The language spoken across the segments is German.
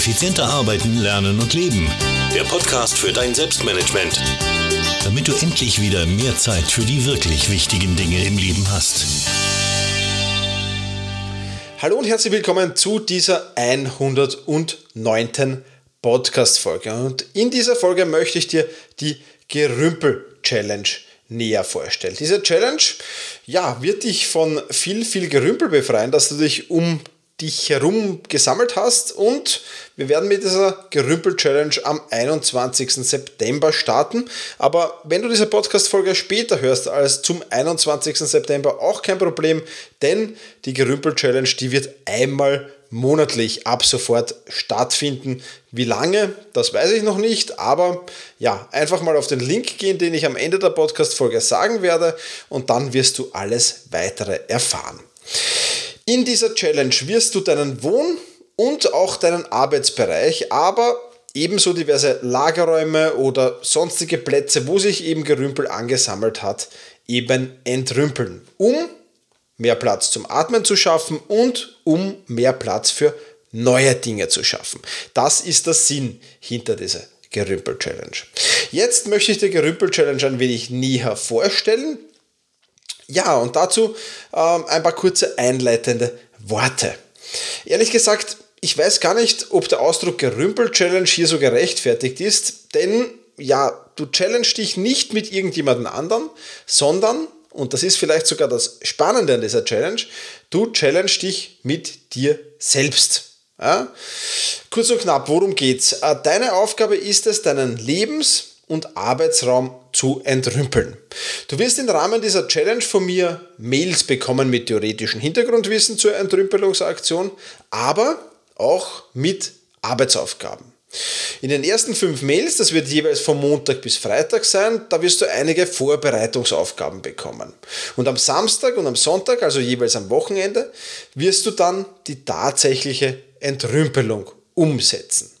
Effizienter arbeiten, lernen und leben. Der Podcast für dein Selbstmanagement. Damit du endlich wieder mehr Zeit für die wirklich wichtigen Dinge im Leben hast. Hallo und herzlich willkommen zu dieser 109. Podcast-Folge. Und in dieser Folge möchte ich dir die Gerümpel-Challenge näher vorstellen. Diese Challenge ja, wird dich von viel, viel Gerümpel befreien, dass du dich um dich herum gesammelt hast und wir werden mit dieser Gerümpel-Challenge am 21. September starten. Aber wenn du diese Podcast-Folge später hörst als zum 21. September, auch kein Problem, denn die Gerümpel-Challenge, die wird einmal monatlich ab sofort stattfinden. Wie lange, das weiß ich noch nicht, aber ja, einfach mal auf den Link gehen, den ich am Ende der Podcast-Folge sagen werde und dann wirst du alles weitere erfahren. In dieser Challenge wirst du deinen Wohn- und auch deinen Arbeitsbereich, aber ebenso diverse Lagerräume oder sonstige Plätze, wo sich eben Gerümpel angesammelt hat, eben entrümpeln, um mehr Platz zum Atmen zu schaffen und um mehr Platz für neue Dinge zu schaffen. Das ist der Sinn hinter dieser Gerümpel-Challenge. Jetzt möchte ich die Gerümpel-Challenge ein wenig näher vorstellen. Ja, und dazu ähm, ein paar kurze einleitende Worte. Ehrlich gesagt, ich weiß gar nicht, ob der Ausdruck Gerümpel-Challenge hier so gerechtfertigt ist, denn ja, du challenge dich nicht mit irgendjemandem anderen, sondern, und das ist vielleicht sogar das Spannende an dieser Challenge, du challenge dich mit dir selbst. Ja? Kurz und knapp, worum geht's? Äh, deine Aufgabe ist es, deinen Lebens- und Arbeitsraum zu entrümpeln. Du wirst im Rahmen dieser Challenge von mir Mails bekommen mit theoretischem Hintergrundwissen zur Entrümpelungsaktion, aber auch mit Arbeitsaufgaben. In den ersten fünf Mails, das wird jeweils von Montag bis Freitag sein, da wirst du einige Vorbereitungsaufgaben bekommen. Und am Samstag und am Sonntag, also jeweils am Wochenende, wirst du dann die tatsächliche Entrümpelung umsetzen.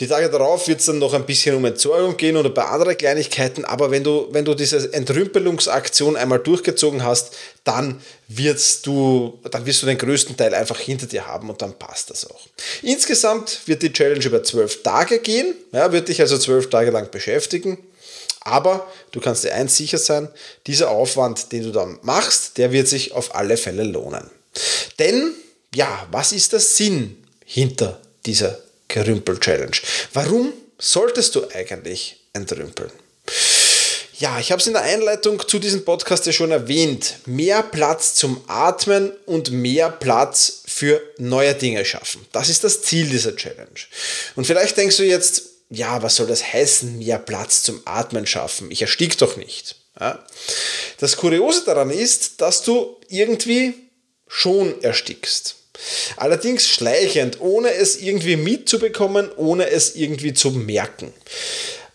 Die Tage darauf wird es dann noch ein bisschen um Entsorgung gehen oder bei anderen Kleinigkeiten, aber wenn du, wenn du diese Entrümpelungsaktion einmal durchgezogen hast, dann wirst, du, dann wirst du den größten Teil einfach hinter dir haben und dann passt das auch. Insgesamt wird die Challenge über zwölf Tage gehen, ja, wird dich also zwölf Tage lang beschäftigen. Aber du kannst dir eins sicher sein, dieser Aufwand, den du dann machst, der wird sich auf alle Fälle lohnen. Denn, ja, was ist der Sinn hinter dieser Gerümpel-Challenge. Warum solltest du eigentlich entrümpeln? Ja, ich habe es in der Einleitung zu diesem Podcast ja schon erwähnt. Mehr Platz zum Atmen und mehr Platz für neue Dinge schaffen. Das ist das Ziel dieser Challenge. Und vielleicht denkst du jetzt, ja, was soll das heißen, mehr Platz zum Atmen schaffen? Ich erstick doch nicht. Ja? Das Kuriose daran ist, dass du irgendwie schon erstickst. Allerdings schleichend, ohne es irgendwie mitzubekommen, ohne es irgendwie zu merken.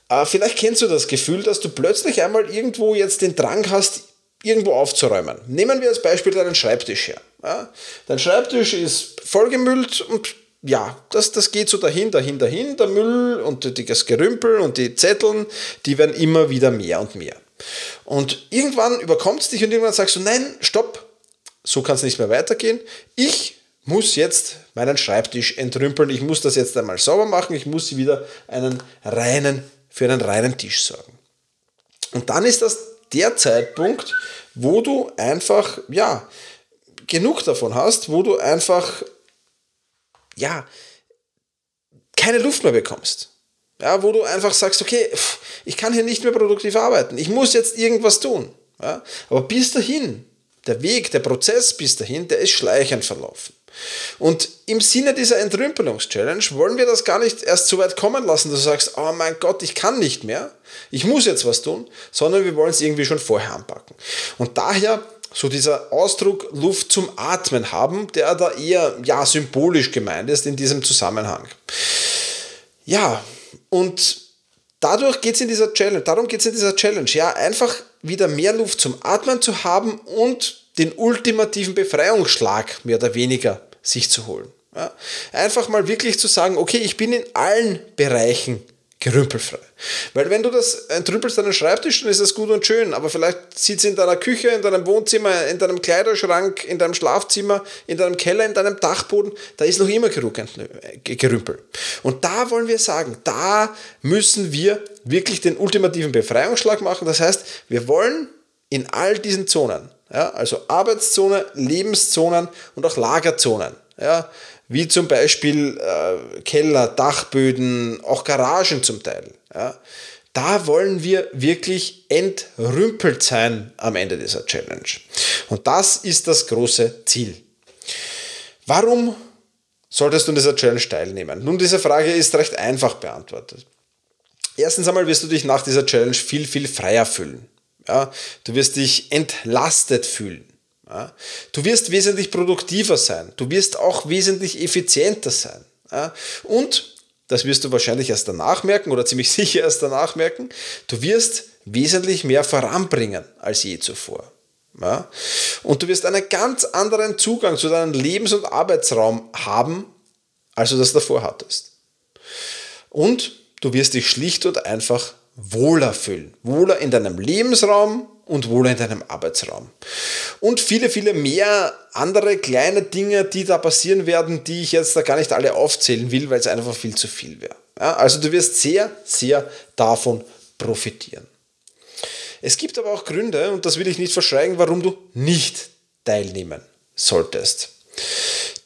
Äh, vielleicht kennst du das Gefühl, dass du plötzlich einmal irgendwo jetzt den Drang hast, irgendwo aufzuräumen. Nehmen wir als Beispiel deinen Schreibtisch her. Dein Schreibtisch ist vollgemüllt und ja, das, das geht so dahin, dahin, dahin. Der Müll und das Gerümpel und die Zetteln, die werden immer wieder mehr und mehr. Und irgendwann überkommt es dich und irgendwann sagst du, nein, stopp, so kann es nicht mehr weitergehen. Ich muss jetzt meinen Schreibtisch entrümpeln, ich muss das jetzt einmal sauber machen, ich muss wieder einen reinen, für einen reinen Tisch sorgen. Und dann ist das der Zeitpunkt, wo du einfach, ja, genug davon hast, wo du einfach, ja, keine Luft mehr bekommst. Ja, wo du einfach sagst, okay, ich kann hier nicht mehr produktiv arbeiten, ich muss jetzt irgendwas tun. Ja, aber bis dahin, der Weg, der Prozess bis dahin, der ist schleichend verlaufen. Und im Sinne dieser Entrümpelungs-Challenge wollen wir das gar nicht erst so weit kommen lassen, dass du sagst, oh mein Gott, ich kann nicht mehr, ich muss jetzt was tun, sondern wir wollen es irgendwie schon vorher anpacken. Und daher so dieser Ausdruck Luft zum Atmen haben, der da eher ja symbolisch gemeint ist in diesem Zusammenhang. Ja, und dadurch geht es in dieser Challenge, darum geht es in dieser Challenge, ja, einfach wieder mehr Luft zum Atmen zu haben und den ultimativen Befreiungsschlag mehr oder weniger sich zu holen. Ja, einfach mal wirklich zu sagen, okay, ich bin in allen Bereichen gerümpelfrei. Weil wenn du das entrümpelst deinen Schreibtisch, dann ist das gut und schön, aber vielleicht sieht es in deiner Küche, in deinem Wohnzimmer, in deinem Kleiderschrank, in deinem Schlafzimmer, in deinem Keller, in deinem Dachboden, da ist noch immer Gerümpel. Und da wollen wir sagen, da müssen wir wirklich den ultimativen Befreiungsschlag machen. Das heißt, wir wollen in all diesen Zonen, ja, also Arbeitszone, Lebenszonen und auch Lagerzonen, ja, wie zum Beispiel äh, Keller, Dachböden, auch Garagen zum Teil. Ja. Da wollen wir wirklich entrümpelt sein am Ende dieser Challenge. Und das ist das große Ziel. Warum solltest du in dieser Challenge teilnehmen? Nun, diese Frage ist recht einfach beantwortet. Erstens einmal wirst du dich nach dieser Challenge viel, viel freier fühlen. Ja, du wirst dich entlastet fühlen. Ja? Du wirst wesentlich produktiver sein. Du wirst auch wesentlich effizienter sein. Ja? Und, das wirst du wahrscheinlich erst danach merken oder ziemlich sicher erst danach merken, du wirst wesentlich mehr voranbringen als je zuvor. Ja? Und du wirst einen ganz anderen Zugang zu deinem Lebens- und Arbeitsraum haben, als du das davor hattest. Und du wirst dich schlicht und einfach wohler fühlen. Wohler in deinem Lebensraum und wohler in deinem Arbeitsraum. Und viele, viele mehr andere kleine Dinge, die da passieren werden, die ich jetzt da gar nicht alle aufzählen will, weil es einfach viel zu viel wäre. Ja, also du wirst sehr, sehr davon profitieren. Es gibt aber auch Gründe, und das will ich nicht verschweigen, warum du nicht teilnehmen solltest.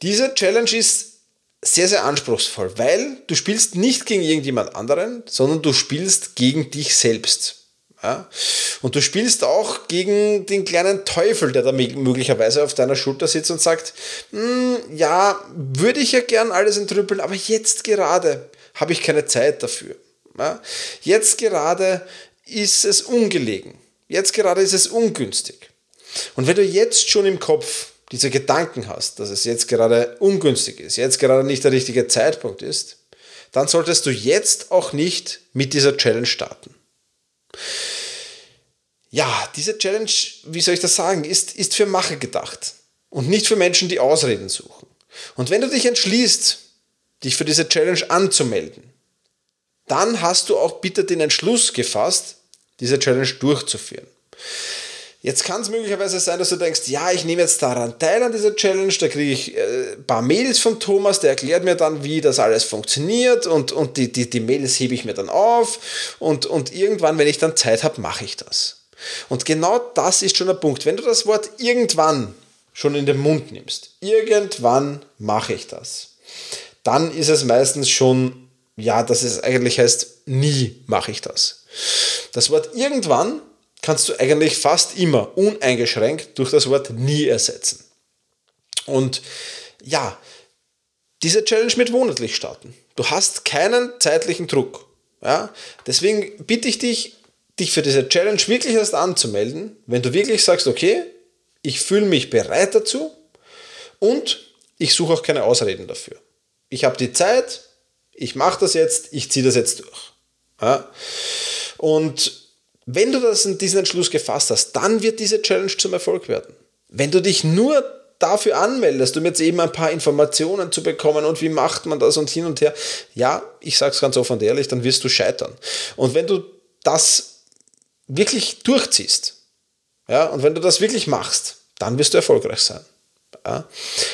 Diese Challenge ist sehr, sehr anspruchsvoll, weil du spielst nicht gegen irgendjemand anderen, sondern du spielst gegen dich selbst. Ja? Und du spielst auch gegen den kleinen Teufel, der da möglicherweise auf deiner Schulter sitzt und sagt, hm, ja, würde ich ja gern alles entrüppeln, aber jetzt gerade habe ich keine Zeit dafür. Ja? Jetzt gerade ist es ungelegen. Jetzt gerade ist es ungünstig. Und wenn du jetzt schon im Kopf diese Gedanken hast, dass es jetzt gerade ungünstig ist, jetzt gerade nicht der richtige Zeitpunkt ist, dann solltest du jetzt auch nicht mit dieser Challenge starten. Ja, diese Challenge, wie soll ich das sagen, ist, ist für Macher gedacht und nicht für Menschen, die Ausreden suchen. Und wenn du dich entschließt, dich für diese Challenge anzumelden, dann hast du auch bitte den Entschluss gefasst, diese Challenge durchzuführen. Jetzt kann es möglicherweise sein, dass du denkst, ja, ich nehme jetzt daran teil an dieser Challenge, da kriege ich äh, ein paar Mails von Thomas, der erklärt mir dann, wie das alles funktioniert und, und die, die, die Mails hebe ich mir dann auf und, und irgendwann, wenn ich dann Zeit habe, mache ich das. Und genau das ist schon der Punkt. Wenn du das Wort irgendwann schon in den Mund nimmst, irgendwann mache ich das, dann ist es meistens schon, ja, dass es eigentlich heißt, nie mache ich das. Das Wort irgendwann kannst du eigentlich fast immer uneingeschränkt durch das Wort nie ersetzen. Und ja, diese Challenge mit monatlich starten. Du hast keinen zeitlichen Druck. Ja? Deswegen bitte ich dich, dich für diese Challenge wirklich erst anzumelden, wenn du wirklich sagst, okay, ich fühle mich bereit dazu und ich suche auch keine Ausreden dafür. Ich habe die Zeit, ich mache das jetzt, ich ziehe das jetzt durch. Ja? Und wenn du das in diesen Entschluss gefasst hast, dann wird diese Challenge zum Erfolg werden. Wenn du dich nur dafür anmeldest, um jetzt eben ein paar Informationen zu bekommen und wie macht man das und hin und her, ja, ich sage es ganz offen und ehrlich, dann wirst du scheitern. Und wenn du das wirklich durchziehst, ja, und wenn du das wirklich machst, dann wirst du erfolgreich sein. Ja.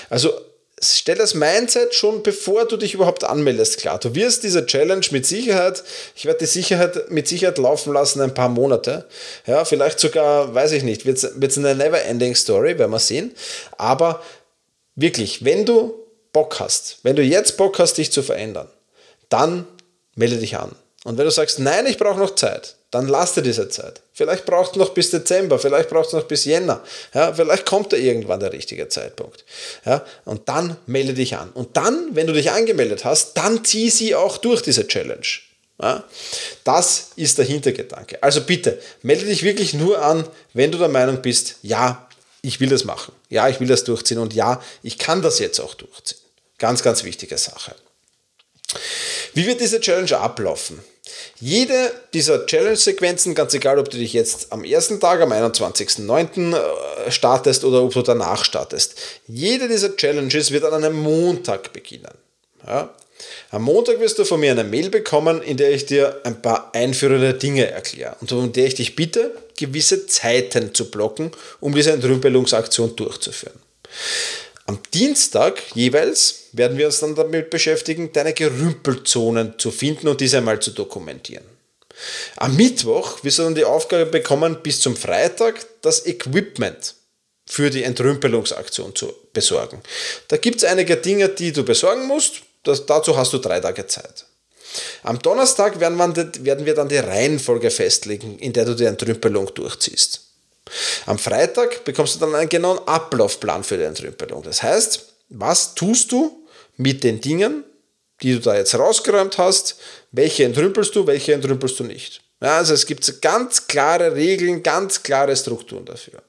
Also stell das Mindset schon bevor du dich überhaupt anmeldest klar. Du wirst diese Challenge mit Sicherheit, ich werde die Sicherheit mit Sicherheit laufen lassen ein paar Monate. Ja, vielleicht sogar, weiß ich nicht, wird es eine never-ending Story, werden wir sehen. Aber wirklich, wenn du Bock hast, wenn du jetzt Bock hast, dich zu verändern, dann melde dich an. Und wenn du sagst, nein, ich brauche noch Zeit, dann lass dir diese Zeit. Vielleicht braucht es noch bis Dezember, vielleicht braucht es noch bis Jänner. Ja, vielleicht kommt da irgendwann der richtige Zeitpunkt. Ja, und dann melde dich an. Und dann, wenn du dich angemeldet hast, dann zieh sie auch durch diese Challenge. Ja, das ist der Hintergedanke. Also bitte, melde dich wirklich nur an, wenn du der Meinung bist, ja, ich will das machen. Ja, ich will das durchziehen und ja, ich kann das jetzt auch durchziehen. Ganz, ganz wichtige Sache. Wie wird diese Challenge ablaufen? Jede dieser Challenge-Sequenzen, ganz egal, ob du dich jetzt am ersten Tag, am 21.09. Äh, startest oder ob du danach startest, jede dieser Challenges wird an einem Montag beginnen. Ja? Am Montag wirst du von mir eine Mail bekommen, in der ich dir ein paar einführende Dinge erkläre und in der ich dich bitte, gewisse Zeiten zu blocken, um diese Entrümpelungsaktion durchzuführen. Am Dienstag jeweils werden wir uns dann damit beschäftigen, deine Gerümpelzonen zu finden und diese einmal zu dokumentieren. Am Mittwoch wirst du dann die Aufgabe bekommen, bis zum Freitag das Equipment für die Entrümpelungsaktion zu besorgen. Da gibt es einige Dinge, die du besorgen musst. Das, dazu hast du drei Tage Zeit. Am Donnerstag werden, werden wir dann die Reihenfolge festlegen, in der du die Entrümpelung durchziehst. Am Freitag bekommst du dann einen genauen Ablaufplan für die Entrümpelung. Das heißt, was tust du mit den Dingen, die du da jetzt rausgeräumt hast, welche entrümpelst du, welche entrümpelst du nicht. Ja, also es gibt ganz klare Regeln, ganz klare Strukturen dafür.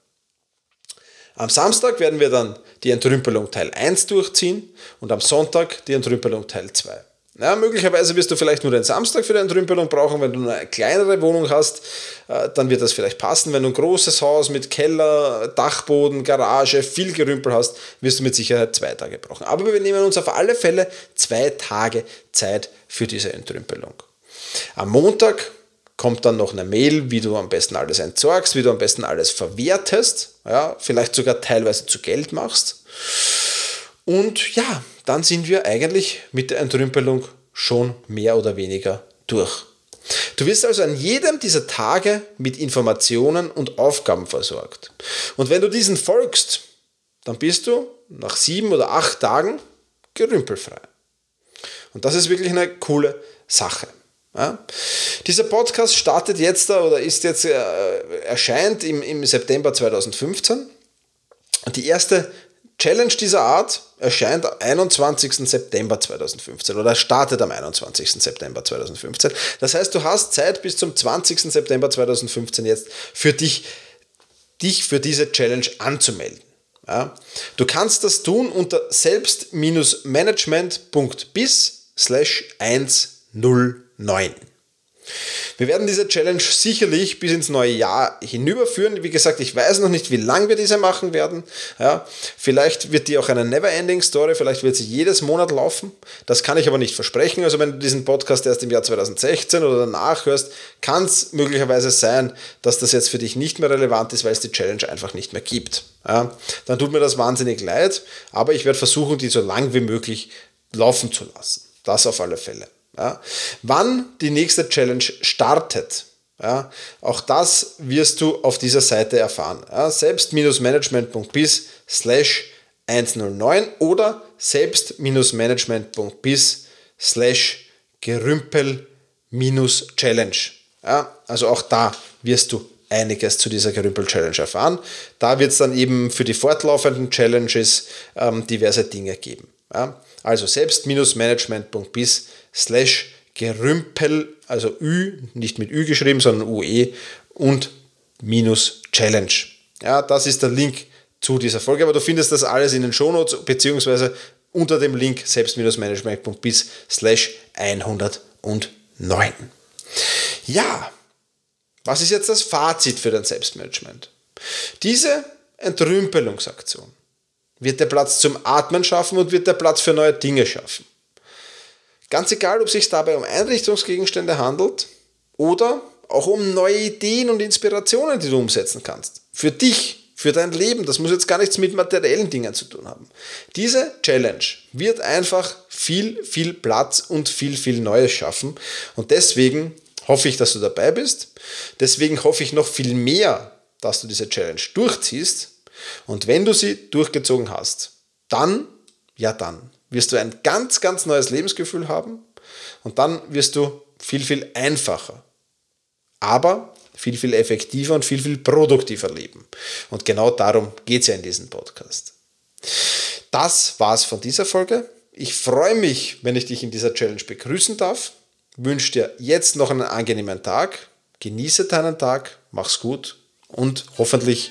Am Samstag werden wir dann die Entrümpelung Teil 1 durchziehen und am Sonntag die Entrümpelung Teil 2. Ja, möglicherweise wirst du vielleicht nur den Samstag für die Entrümpelung brauchen, wenn du eine kleinere Wohnung hast, äh, dann wird das vielleicht passen. Wenn du ein großes Haus mit Keller, Dachboden, Garage, viel Gerümpel hast, wirst du mit Sicherheit zwei Tage brauchen. Aber wir nehmen uns auf alle Fälle zwei Tage Zeit für diese Entrümpelung. Am Montag kommt dann noch eine Mail, wie du am besten alles entsorgst, wie du am besten alles verwertest, ja, vielleicht sogar teilweise zu Geld machst. Und ja, dann sind wir eigentlich mit der Entrümpelung schon mehr oder weniger durch. Du wirst also an jedem dieser Tage mit Informationen und Aufgaben versorgt. Und wenn du diesen folgst, dann bist du nach sieben oder acht Tagen gerümpelfrei. Und das ist wirklich eine coole Sache. Ja? Dieser Podcast startet jetzt oder ist jetzt äh, erscheint im, im September 2015. Und die erste Challenge dieser Art erscheint am 21. September 2015 oder startet am 21. September 2015. Das heißt, du hast Zeit bis zum 20. September 2015 jetzt für dich, dich für diese Challenge anzumelden. Ja? Du kannst das tun unter selbst-management.bis slash 109. Wir werden diese Challenge sicherlich bis ins neue Jahr hinüberführen. Wie gesagt, ich weiß noch nicht, wie lange wir diese machen werden. Ja, vielleicht wird die auch eine Never-Ending Story, vielleicht wird sie jedes Monat laufen. Das kann ich aber nicht versprechen. Also wenn du diesen Podcast erst im Jahr 2016 oder danach hörst, kann es möglicherweise sein, dass das jetzt für dich nicht mehr relevant ist, weil es die Challenge einfach nicht mehr gibt. Ja, dann tut mir das wahnsinnig leid, aber ich werde versuchen, die so lang wie möglich laufen zu lassen. Das auf alle Fälle. Ja. Wann die nächste Challenge startet, ja, auch das wirst du auf dieser Seite erfahren. Ja, selbst-management.bis slash 109 oder selbst-management.bis slash gerümpel-challenge. Ja, also auch da wirst du einiges zu dieser Gerümpel-Challenge erfahren. Da wird es dann eben für die fortlaufenden Challenges ähm, diverse Dinge geben. Ja, also selbst-management.bis slash Gerümpel, also Ü, nicht mit Ü geschrieben, sondern UE und minus Challenge. Ja, das ist der Link zu dieser Folge, aber du findest das alles in den Shownotes beziehungsweise unter dem Link selbst-management.bis slash 109. Ja, was ist jetzt das Fazit für dein Selbstmanagement? Diese Entrümpelungsaktion wird der Platz zum Atmen schaffen und wird der Platz für neue Dinge schaffen. Ganz egal, ob es sich dabei um Einrichtungsgegenstände handelt oder auch um neue Ideen und Inspirationen, die du umsetzen kannst. Für dich, für dein Leben. Das muss jetzt gar nichts mit materiellen Dingen zu tun haben. Diese Challenge wird einfach viel, viel Platz und viel, viel Neues schaffen. Und deswegen hoffe ich, dass du dabei bist. Deswegen hoffe ich noch viel mehr, dass du diese Challenge durchziehst. Und wenn du sie durchgezogen hast, dann, ja dann, wirst du ein ganz, ganz neues Lebensgefühl haben und dann wirst du viel, viel einfacher, aber viel, viel effektiver und viel, viel produktiver leben. Und genau darum geht es ja in diesem Podcast. Das war's von dieser Folge. Ich freue mich, wenn ich dich in dieser Challenge begrüßen darf. Wünsche dir jetzt noch einen angenehmen Tag. Genieße deinen Tag, mach's gut und hoffentlich